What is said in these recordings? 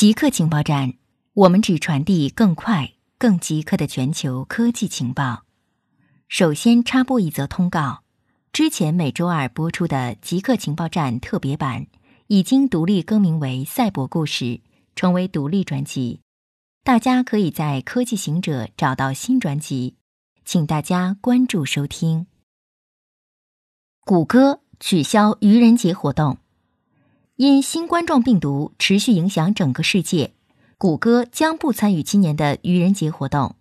极客情报站，我们只传递更快、更极客的全球科技情报。首先插播一则通告：之前每周二播出的极客情报站特别版已经独立更名为《赛博故事》，成为独立专辑。大家可以在科技行者找到新专辑，请大家关注收听。谷歌取消愚人节活动。因新冠状病毒持续影响整个世界，谷歌将不参与今年的愚人节活动。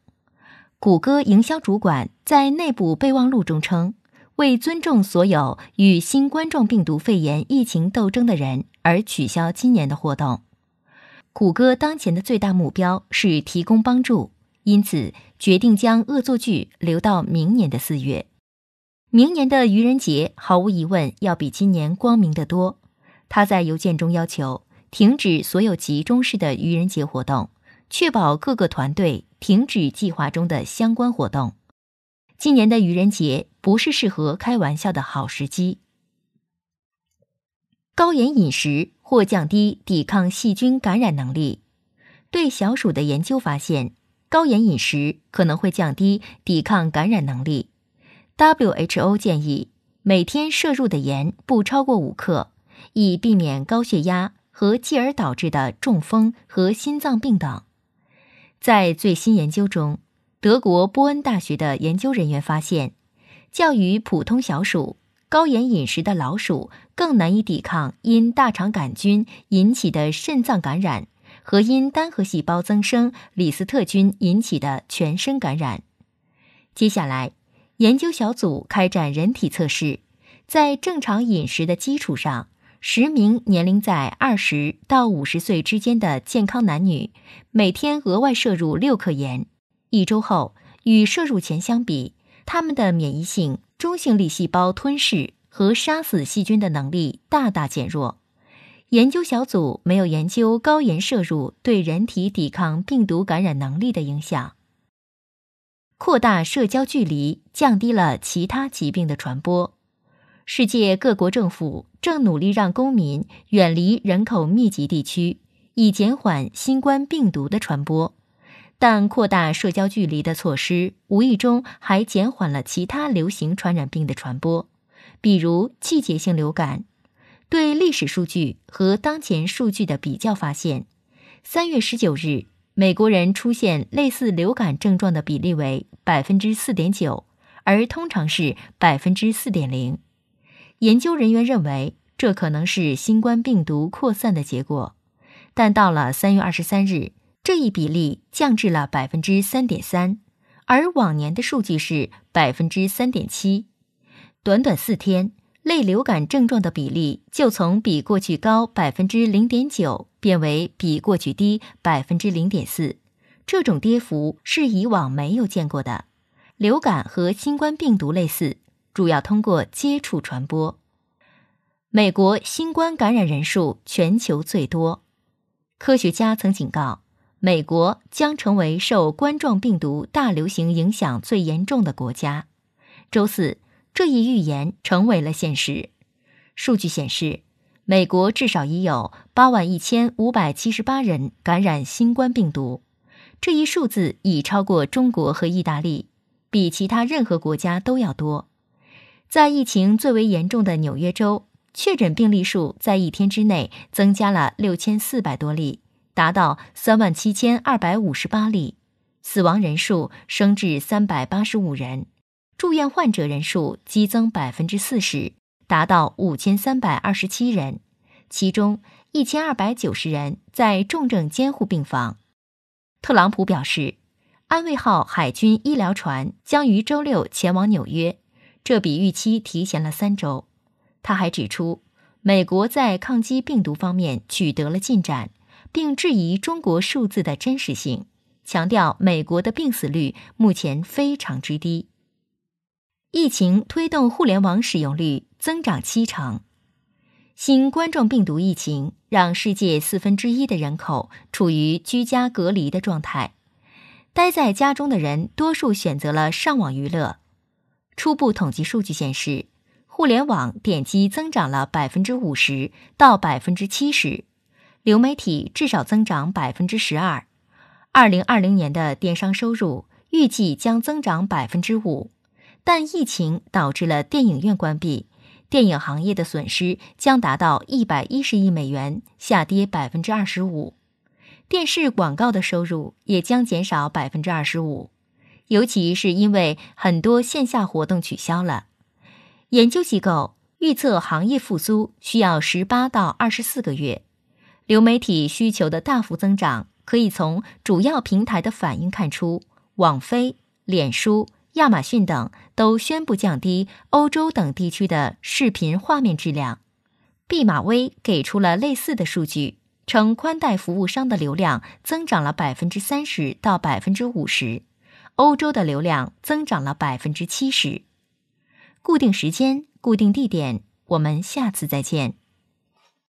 谷歌营销主管在内部备忘录中称：“为尊重所有与新冠状病毒肺炎疫情斗争的人，而取消今年的活动。”谷歌当前的最大目标是提供帮助，因此决定将恶作剧留到明年的四月。明年的愚人节毫无疑问要比今年光明得多。他在邮件中要求停止所有集中式的愚人节活动，确保各个团队停止计划中的相关活动。今年的愚人节不是适合开玩笑的好时机。高盐饮食或降低抵抗细菌感染能力。对小鼠的研究发现，高盐饮食可能会降低抵抗感染能力。WHO 建议每天摄入的盐不超过五克。以避免高血压和继而导致的中风和心脏病等。在最新研究中，德国波恩大学的研究人员发现，较于普通小鼠，高盐饮食的老鼠更难以抵抗因大肠杆菌引起的肾脏感染和因单核细胞增生李斯特菌引起的全身感染。接下来，研究小组开展人体测试，在正常饮食的基础上。十名年龄在二十到五十岁之间的健康男女，每天额外摄入六克盐。一周后，与摄入前相比，他们的免疫性中性粒细胞吞噬和杀死细菌的能力大大减弱。研究小组没有研究高盐摄入对人体抵抗病毒感染能力的影响。扩大社交距离，降低了其他疾病的传播。世界各国政府正努力让公民远离人口密集地区，以减缓新冠病毒的传播。但扩大社交距离的措施无意中还减缓了其他流行传染病的传播，比如季节性流感。对历史数据和当前数据的比较发现，三月十九日，美国人出现类似流感症状的比例为百分之四点九，而通常是百分之四点零。研究人员认为，这可能是新冠病毒扩散的结果，但到了三月二十三日，这一比例降至了百分之三点三，而往年的数据是百分之三点七。短短四天，类流感症状的比例就从比过去高百分之零点九变为比过去低百分之零点四，这种跌幅是以往没有见过的。流感和新冠病毒类似。主要通过接触传播。美国新冠感染人数全球最多，科学家曾警告，美国将成为受冠状病毒大流行影响最严重的国家。周四，这一预言成为了现实。数据显示，美国至少已有八万一千五百七十八人感染新冠病毒，这一数字已超过中国和意大利，比其他任何国家都要多。在疫情最为严重的纽约州，确诊病例数在一天之内增加了六千四百多例，达到三万七千二百五十八例；死亡人数升至三百八十五人，住院患者人数激增百分之四十，达到五千三百二十七人，其中一千二百九十人在重症监护病房。特朗普表示，安慰号海军医疗船将于周六前往纽约。这比预期提前了三周。他还指出，美国在抗击病毒方面取得了进展，并质疑中国数字的真实性，强调美国的病死率目前非常之低。疫情推动互联网使用率增长七成。新冠状病毒疫情让世界四分之一的人口处于居家隔离的状态，待在家中的人多数选择了上网娱乐。初步统计数据显示，互联网点击增长了百分之五十到百分之七十，流媒体至少增长百分之十二。二零二零年的电商收入预计将增长百分之五，但疫情导致了电影院关闭，电影行业的损失将达到一百一十亿美元，下跌百分之二十五。电视广告的收入也将减少百分之二十五，尤其是因为很多线下活动取消了。研究机构预测，行业复苏需要十八到二十四个月。流媒体需求的大幅增长，可以从主要平台的反应看出。网飞、脸书、亚马逊等都宣布降低欧洲等地区的视频画面质量。毕马威给出了类似的数据，称宽带服务商的流量增长了百分之三十到百分之五十，欧洲的流量增长了百分之七十。固定时间，固定地点，我们下次再见。